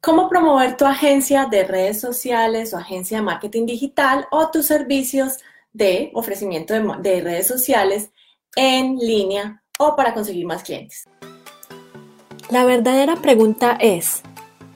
cómo promover tu agencia de redes sociales o agencia de marketing digital o tus servicios de ofrecimiento de, redes sociales en línea o para conseguir más clientes. La verdadera pregunta es,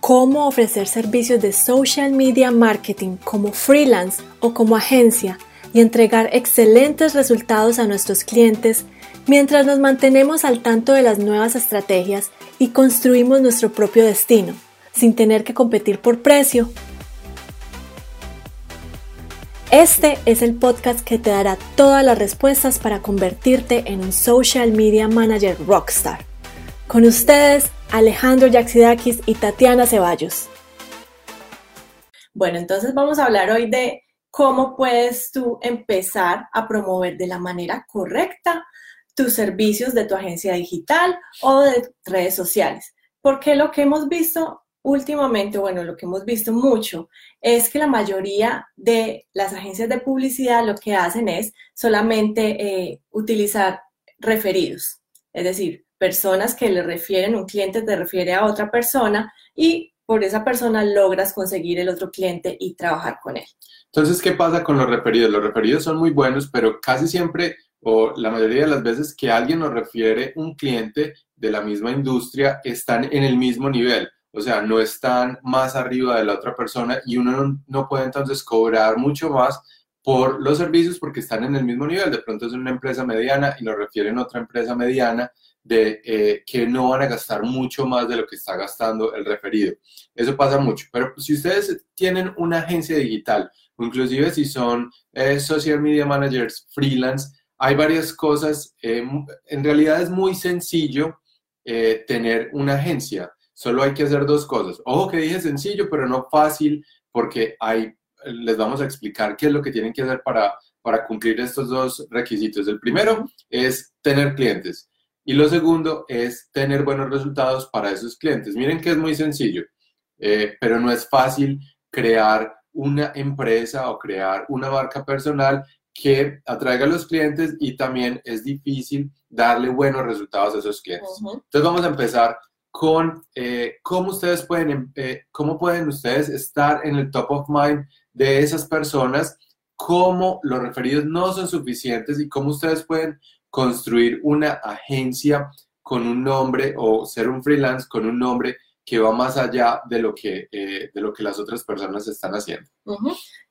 ¿cómo ofrecer servicios de social media marketing como freelance o como agencia y entregar excelentes resultados a nuestros clientes mientras nos mantenemos al tanto de las nuevas estrategias y construimos nuestro propio destino, sin tener que competir por precio. Este es el podcast que te dará todas las respuestas para convertirte en un social media manager rockstar. Con ustedes, Alejandro Yaxidakis y Tatiana Ceballos. Bueno, entonces vamos a hablar hoy de cómo puedes tú empezar a promover de la manera correcta tus servicios de tu agencia digital o de redes sociales. Porque lo que hemos visto últimamente, bueno, lo que hemos visto mucho, es que la mayoría de las agencias de publicidad lo que hacen es solamente eh, utilizar referidos, es decir, personas que le refieren, un cliente te refiere a otra persona y por esa persona logras conseguir el otro cliente y trabajar con él. Entonces, ¿qué pasa con los referidos? Los referidos son muy buenos, pero casi siempre o la mayoría de las veces que alguien nos refiere un cliente de la misma industria están en el mismo nivel, o sea, no están más arriba de la otra persona y uno no, puede entonces cobrar mucho más por los servicios porque están en el mismo nivel. De pronto es una empresa mediana y nos refieren a otra empresa mediana de eh, que no van a gastar mucho más de lo que está gastando el referido. Eso pasa mucho, pero si ustedes tienen una agencia digital inclusive si son eh, social media managers freelance, hay varias cosas. Eh, en realidad es muy sencillo tener una agencia. Solo hay que hacer dos cosas. Ojo que dije sencillo, pero no fácil, porque hay, les vamos a explicar qué es lo que tienen que hacer para, para cumplir estos dos requisitos. El primero es tener clientes y lo segundo es tener buenos resultados para esos clientes. Miren que es muy sencillo, eh, pero no es fácil crear una empresa o crear una marca personal que atraiga a los clientes y también es difícil darle buenos resultados a esos clientes. Entonces vamos a empezar con eh, cómo ustedes pueden, em, eh, cómo pueden ustedes estar en el top of mind de esas personas, cómo los referidos no son suficientes y cómo ustedes pueden construir una agencia con un nombre o ser un freelance con un nombre que va más allá de lo que, eh, de lo que las otras personas están haciendo.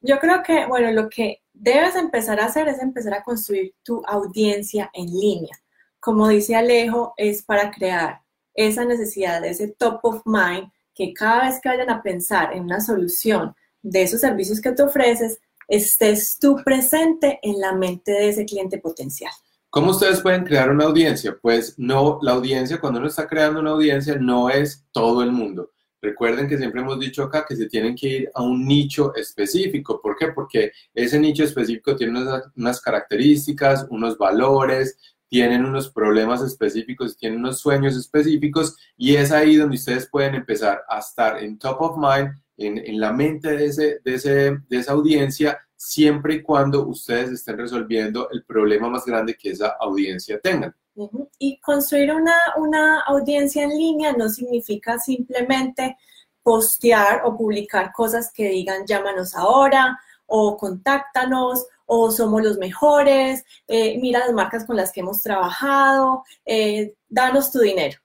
Yo creo que, bueno, lo que debes empezar a hacer es empezar a construir tu audiencia en línea. Como dice Alejo, es para crear esa necesidad de ese top of mind que cada vez que vayan a pensar en una solución de esos servicios que te ofreces, estés tú presente en la mente de ese cliente potencial. ¿Cómo ustedes pueden crear una audiencia? Pues no, la audiencia, cuando uno está creando una audiencia, no es todo el mundo. Recuerden que siempre hemos dicho acá que se tienen que ir a un nicho específico. ¿Por qué? Porque ese nicho específico tiene unas, características, unos valores, tienen unos problemas específicos, tienen unos sueños específicos y es ahí donde ustedes pueden empezar a estar en top of mind, en, la mente de, ese, de, ese, de esa audiencia siempre y cuando ustedes estén resolviendo el problema más grande que esa audiencia tenga. Y construir una, una audiencia en línea no significa simplemente postear o publicar cosas que digan llámanos ahora o contáctanos o somos los mejores, eh, mira las marcas con las que hemos trabajado, eh, danos tu dinero.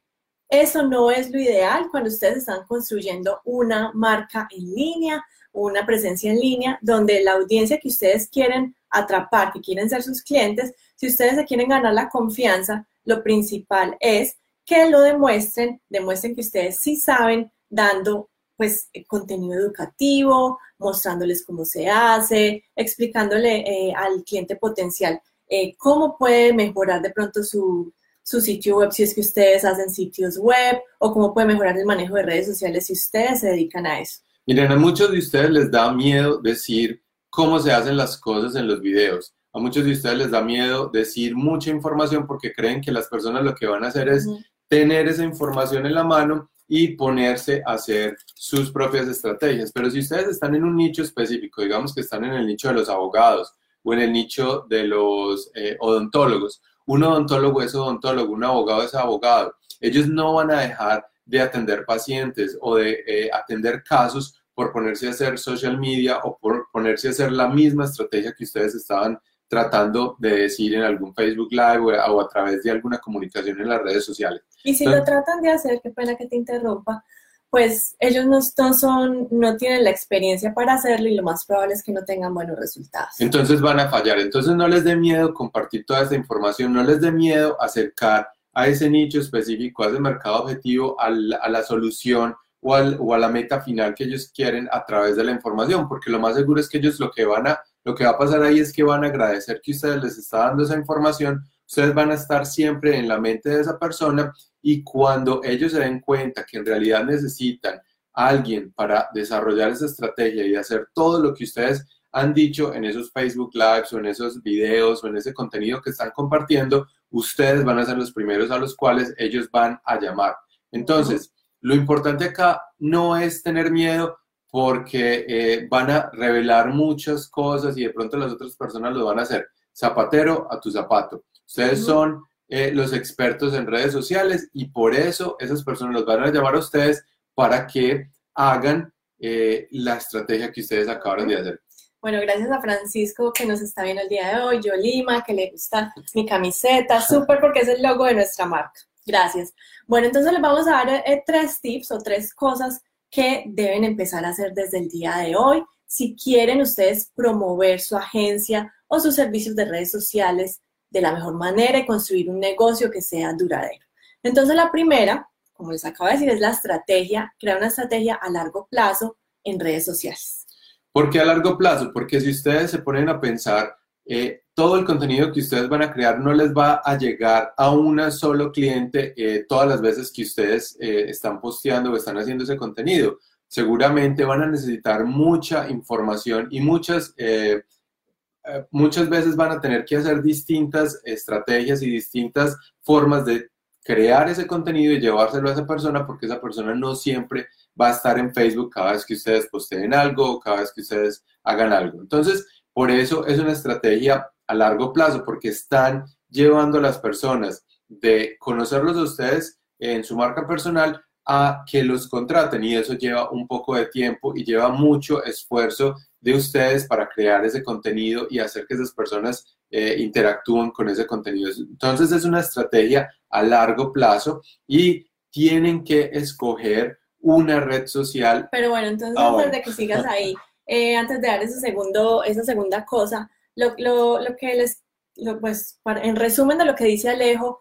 Eso no es lo ideal cuando ustedes están construyendo una marca en línea una presencia en línea donde la audiencia que ustedes quieren atrapar, que quieren ser sus clientes, si ustedes se quieren ganar la confianza, lo principal es que lo demuestren, demuestren que ustedes sí saben dando pues contenido educativo, mostrándoles cómo se hace, explicándole eh, al cliente potencial eh, cómo puede mejorar de pronto su, su sitio web si es que ustedes hacen sitios web o cómo puede mejorar el manejo de redes sociales si ustedes se dedican a eso. Miren, a muchos de ustedes les da miedo decir cómo se hacen las cosas en los videos. A muchos de ustedes les da miedo decir mucha información porque creen que las personas lo que van a hacer es tener esa información en la mano y ponerse a hacer sus propias estrategias. Pero si ustedes están en un nicho específico, digamos que están en el nicho de los abogados o en el nicho de los eh, odontólogos, un odontólogo es odontólogo, un abogado es abogado, ellos no van a dejar de atender pacientes o de eh, atender casos por ponerse a hacer social media o por ponerse a hacer la misma estrategia que ustedes estaban tratando de decir en algún Facebook Live o a, través de alguna comunicación en las redes sociales. Y si lo tratan de hacer, qué pena que te interrumpa, pues ellos no, son, no tienen la experiencia para hacerlo y lo más probable es que no tengan buenos resultados. Entonces van a fallar. Entonces no les dé miedo compartir toda esta información, no les dé miedo acercar a ese nicho específico, a ese mercado objetivo, a la, solución o, o, a la meta final que ellos quieren a través de la información, porque lo más seguro es que ellos lo que van a, lo que va a pasar ahí es que van a agradecer que ustedes les está dando esa información, ustedes van a estar siempre en la mente de esa persona y cuando ellos se den cuenta que en realidad necesitan a alguien para desarrollar esa estrategia y hacer todo lo que ustedes han dicho en esos Facebook Lives o en esos videos o en ese contenido que están compartiendo, ustedes van a ser los primeros a los cuales ellos van a llamar. Entonces, lo importante acá no es tener miedo porque eh, van a revelar muchas cosas y de pronto las otras personas lo van a hacer. Zapatero a tu zapato. Ustedes son eh, los expertos en redes sociales y por eso esas personas los van a llamar a ustedes para que hagan eh, la estrategia que ustedes acabaron de hacer. Bueno, gracias a Francisco que nos está viendo el día de hoy, yo Lima, que le gusta mi camiseta, súper porque es el logo de nuestra marca. Gracias. Bueno, entonces les vamos a dar eh, tres tips o tres cosas que deben empezar a hacer desde el día de hoy si quieren ustedes promover su agencia o sus servicios de redes sociales de la mejor manera y construir un negocio que sea duradero. Entonces, la primera, como les acabo de decir, es la estrategia, crear una estrategia a largo plazo en redes sociales. ¿Por qué a largo plazo? Porque si ustedes se ponen a pensar, eh, todo el contenido que ustedes van a crear no les va a llegar a un solo cliente eh, todas las veces que ustedes eh, están posteando o están haciendo ese contenido. Seguramente van a necesitar mucha información y muchas muchas veces van a tener que hacer distintas estrategias y distintas formas de crear ese contenido y llevárselo a esa persona porque esa persona no siempre va a estar en Facebook cada vez que ustedes posteen algo o cada vez que ustedes hagan algo. Entonces, por eso es una estrategia a largo plazo porque están llevando a las personas de conocerlos a ustedes en su marca personal a que los contraten y eso lleva un poco de tiempo y lleva mucho esfuerzo de ustedes para crear ese contenido y hacer que esas personas eh, interactúen con ese contenido. Entonces es una estrategia a largo plazo y tienen que escoger una red social. Pero bueno, entonces antes de que sigas ahí, eh, antes de dar ese segundo, esa segunda cosa, lo, que les, pues en resumen de lo que dice Alejo,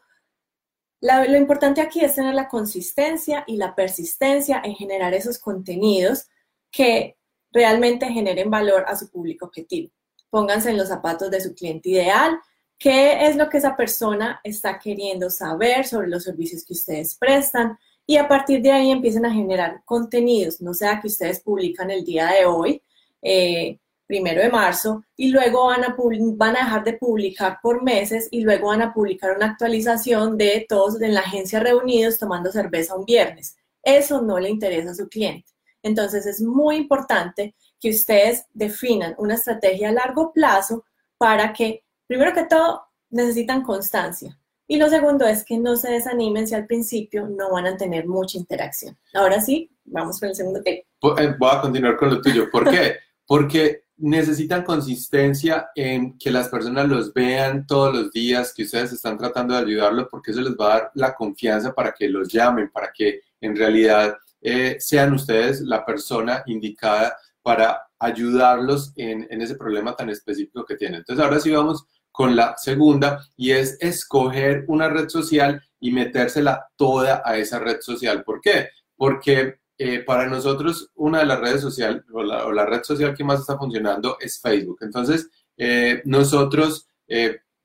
lo importante aquí es tener la consistencia y la persistencia en generar esos contenidos que realmente generen valor a su público objetivo. Pónganse en los zapatos de su cliente ideal. ¿Qué es lo que esa persona está queriendo saber sobre los servicios que ustedes prestan? Y a partir de ahí empiecen a generar contenidos, no sea que ustedes publican el día de hoy, eh, primero de marzo, y luego van a, van a dejar de publicar por meses y luego van a publicar una actualización de todos en la agencia reunidos tomando cerveza un viernes. Eso no le interesa a su cliente. Entonces es muy importante que ustedes definan una estrategia a largo plazo para que, primero que todo, necesitan constancia. Y lo segundo es que no se desanimen si al principio no van a tener mucha interacción. Ahora sí, vamos con el segundo tema. Eh, voy a continuar con lo tuyo. ¿Por qué? Porque necesitan consistencia en que las personas los vean todos los días, que ustedes están tratando de ayudarlos, porque eso les va a dar la confianza para que los llamen, para que en realidad eh, sean ustedes la persona indicada para ayudarlos en, ese problema tan específico que tienen. Entonces, ahora sí vamos con la segunda y es escoger una red social y metérsela toda a esa red social. ¿Por qué? Porque eh, para nosotros una de las redes sociales o la, red social que más está funcionando es Facebook. Entonces, eh, nosotros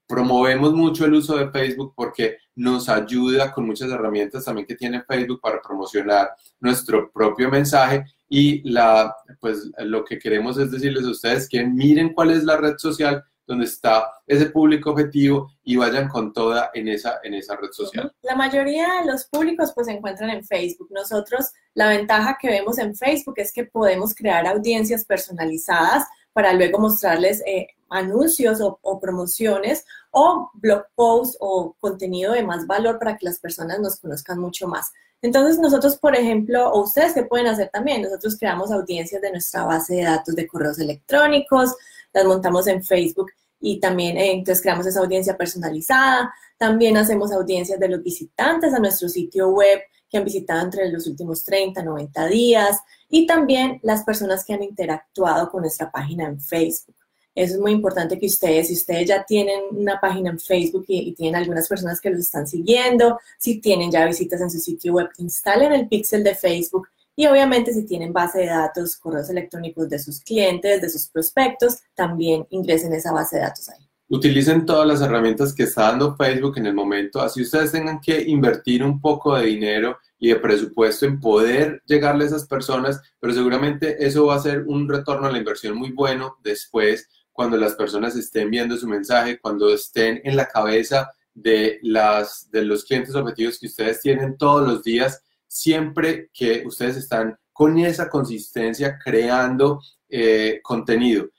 promovemos mucho el uso de Facebook porque nos ayuda con muchas herramientas también que tiene Facebook para promocionar nuestro propio mensaje y la, pues, lo que queremos es decirles a ustedes que miren cuál es la red social donde está ese público objetivo y vayan con toda en esa, en esa red social. La mayoría de los públicos pues se encuentran en Facebook. Nosotros la ventaja que vemos en Facebook es que podemos crear audiencias personalizadas para luego mostrarles eh, anuncios o, promociones o blog posts o contenido de más valor para que las personas nos conozcan mucho más. Entonces nosotros, por ejemplo, o ustedes qué pueden hacer también, nosotros creamos audiencias de nuestra base de datos de correos electrónicos, las montamos en Facebook y también eh, entonces creamos esa audiencia personalizada. También hacemos audiencias de los visitantes a nuestro sitio web que han visitado entre los últimos 30, 90 días y también las personas que han interactuado con nuestra página en Facebook. Eso es muy importante que ustedes, si ustedes ya tienen una página en Facebook y, tienen algunas personas que los están siguiendo, si tienen ya visitas en su sitio web, instalen el pixel de Facebook y obviamente si tienen base de datos, correos electrónicos de sus clientes, de sus prospectos, también ingresen esa base de datos ahí. Utilicen todas las herramientas que está dando Facebook en el momento, así ustedes tengan que invertir un poco de dinero y de presupuesto en poder llegarle a esas personas, pero seguramente eso va a ser un retorno a la inversión muy bueno después cuando las personas estén viendo su mensaje, cuando estén en la cabeza de, las, de los clientes objetivos que ustedes tienen todos los días, siempre que ustedes están con esa consistencia creando eh, contenido.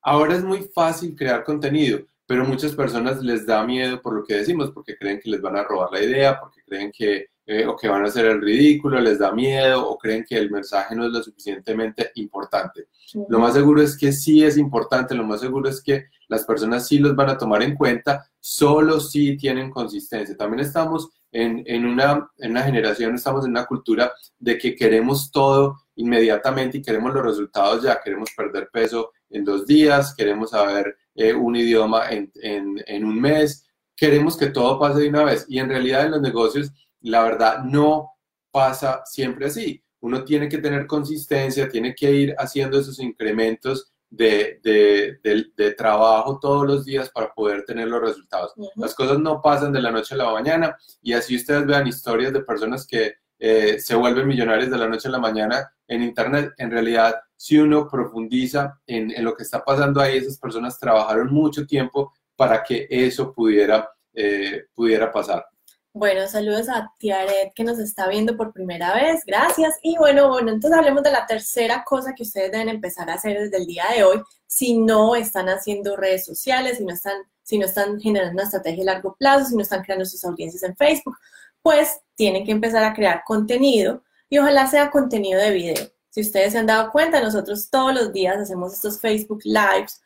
Ahora es muy fácil crear contenido, pero muchas personas les da miedo por lo que decimos, porque creen que les van a robar la idea, porque creen que eh, o que van a hacer el ridículo, les da miedo o creen que el mensaje no es lo suficientemente importante. Lo más seguro es que sí es importante, lo más seguro es que las personas sí los van a tomar en cuenta, solo si tienen consistencia. También estamos en, en, una, en una generación, estamos en una cultura de que queremos todo inmediatamente y queremos los resultados ya, queremos perder peso en dos días, queremos saber eh, un idioma en, en, en un mes, queremos que todo pase de una vez y en realidad en los negocios la verdad no pasa siempre así. Uno tiene que tener consistencia, tiene que ir haciendo esos incrementos de, trabajo todos los días para poder tener los resultados. Las cosas no pasan de la noche a la mañana y así ustedes vean historias de personas que eh, se vuelven millonarios de la noche a la mañana en Internet. En realidad, si uno profundiza en, lo que está pasando ahí, esas personas trabajaron mucho tiempo para que eso pudiera, eh, pudiera pasar. Bueno, saludos a Tiaret que nos está viendo por primera vez, gracias. Y bueno, bueno, entonces hablemos de la tercera cosa que ustedes deben empezar a hacer desde el día de hoy si no están haciendo redes sociales, si no están, si no están generando una estrategia a largo plazo, si no están creando sus audiencias en Facebook, pues tienen que empezar a crear contenido y ojalá sea contenido de video. Si ustedes se han dado cuenta, nosotros todos los días hacemos estos Facebook Lives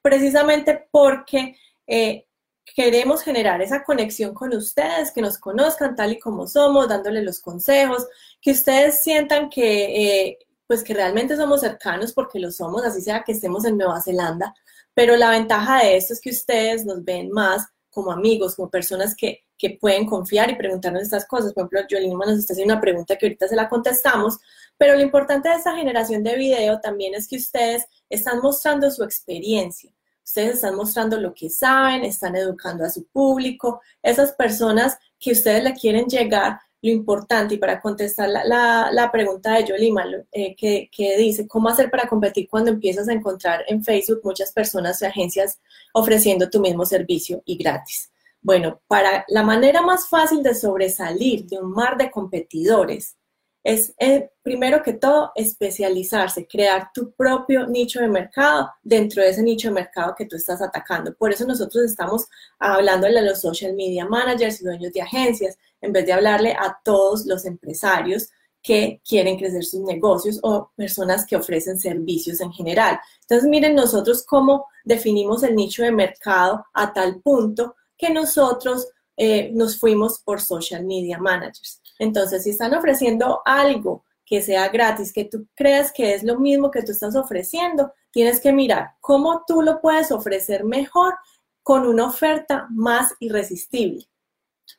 precisamente porque eh, queremos generar esa conexión con ustedes, que nos conozcan tal y como somos, dándole los consejos, que ustedes sientan que, eh, pues que realmente somos cercanos porque lo somos, así sea que estemos en Nueva Zelanda, pero la ventaja de esto es que ustedes nos ven más como amigos, como personas que, que pueden confiar y preguntarnos estas cosas. Por ejemplo, Yolima nos está haciendo una pregunta que ahorita se la contestamos, pero lo importante de esta generación de video también es que ustedes están mostrando su experiencia Ustedes están mostrando lo que saben, están educando a su público, esas personas que ustedes le quieren llegar, lo importante, y para contestar la, pregunta de Yolima, eh, que, que, dice, ¿cómo hacer para competir cuando empiezas a encontrar en Facebook muchas personas y agencias ofreciendo tu mismo servicio y gratis? Bueno, para la manera más fácil de sobresalir de un mar de competidores es eh, primero que todo especializarse, crear tu propio nicho de mercado dentro de ese nicho de mercado que tú estás atacando. Por eso nosotros estamos hablándole a los social media managers y dueños de agencias, en vez de hablarle a todos los empresarios que quieren crecer sus negocios o personas que ofrecen servicios en general. Entonces, miren nosotros cómo definimos el nicho de mercado a tal punto que nosotros eh, nos fuimos por social media managers. Entonces, si están ofreciendo algo que sea gratis, que tú creas que es lo mismo que tú estás ofreciendo, tienes que mirar cómo tú lo puedes ofrecer mejor con una oferta más irresistible.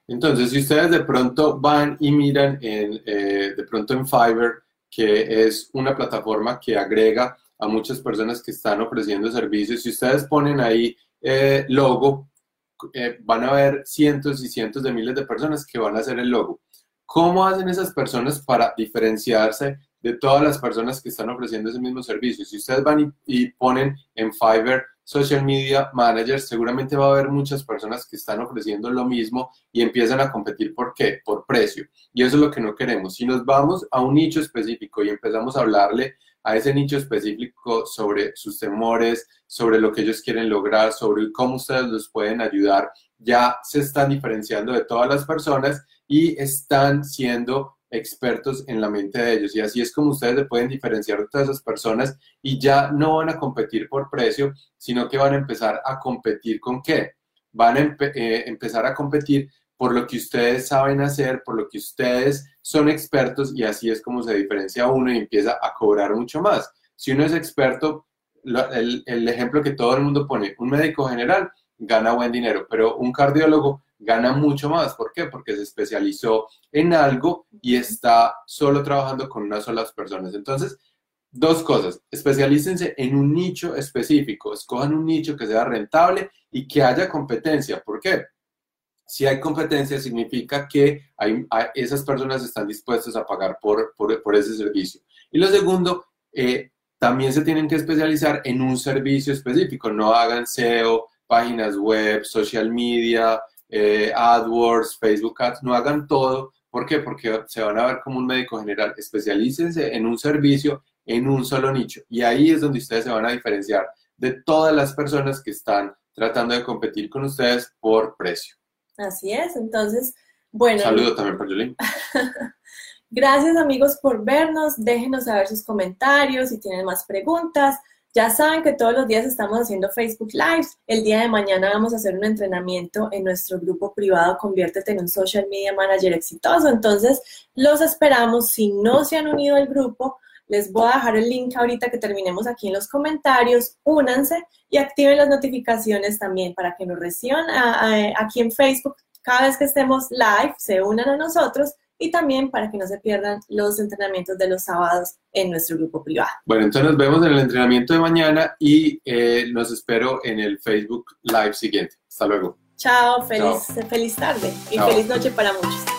Entonces, si ustedes de pronto van y miran en, eh, de pronto en Fiverr, que es una plataforma que agrega a muchas personas que están ofreciendo servicios, si ustedes ponen ahí eh, logo, eh, van a ver cientos y cientos de miles de personas que van a hacer el logo. ¿Cómo hacen esas personas para diferenciarse de todas las personas que están ofreciendo ese mismo servicio? Si ustedes van y, ponen en Fiverr Social Media Manager, seguramente va a haber muchas personas que están ofreciendo lo mismo y empiezan a competir. ¿Por qué? Por precio. Y eso es lo que no queremos. Si nos vamos a un nicho específico y empezamos a hablarle a ese nicho específico sobre sus temores, sobre lo que ellos quieren lograr, sobre cómo ustedes los pueden ayudar, ya se están diferenciando de todas las personas y están siendo expertos en la mente de ellos. Y así es como ustedes se pueden diferenciar de todas esas personas y ya no van a competir por precio, sino que van a empezar a competir con qué? Van a eh, empezar a competir por lo que ustedes saben hacer, por lo que ustedes son expertos y así es como se diferencia uno y empieza a cobrar mucho más. Si uno es experto, el, el ejemplo que todo el mundo pone, un médico general gana buen dinero, pero un cardiólogo gana mucho más. ¿Por qué? Porque se especializó en algo y está solo trabajando con unas solas personas. Entonces, dos cosas, especialícense en un nicho específico, escojan un nicho que sea rentable y que haya competencia. ¿Por qué? Si hay competencia, significa que esas personas están dispuestas a pagar por, por, ese servicio. Y lo segundo, eh, también se tienen que especializar en un servicio específico. No hagan SEO, páginas web, social media, eh, AdWords, Facebook Ads, no hagan todo. ¿Por qué? Porque se van a ver como un médico general. Especialícense en un servicio, en un solo nicho. Y ahí es donde ustedes se van a diferenciar de todas las personas que están tratando de competir con ustedes por precio. Así es. Entonces, bueno. Saludo también para Jolín. Gracias amigos por vernos. Déjenos saber sus comentarios si tienen más preguntas. Ya saben que todos los días estamos haciendo Facebook Lives. El día de mañana vamos a hacer un entrenamiento en nuestro grupo privado Conviértete en un Social Media Manager exitoso. Entonces, los esperamos. Si no se han unido al grupo, les voy a dejar el link ahorita que terminemos aquí en los comentarios. Únanse y activen las notificaciones también para que nos reciban aquí en Facebook. Cada vez que estemos live, se unan a nosotros y también para que no se pierdan los entrenamientos de los sábados en nuestro grupo privado. Bueno, entonces nos vemos en el entrenamiento de mañana y eh, los espero en el Facebook Live siguiente. Hasta luego. Chao, feliz, feliz tarde y feliz noche para muchos.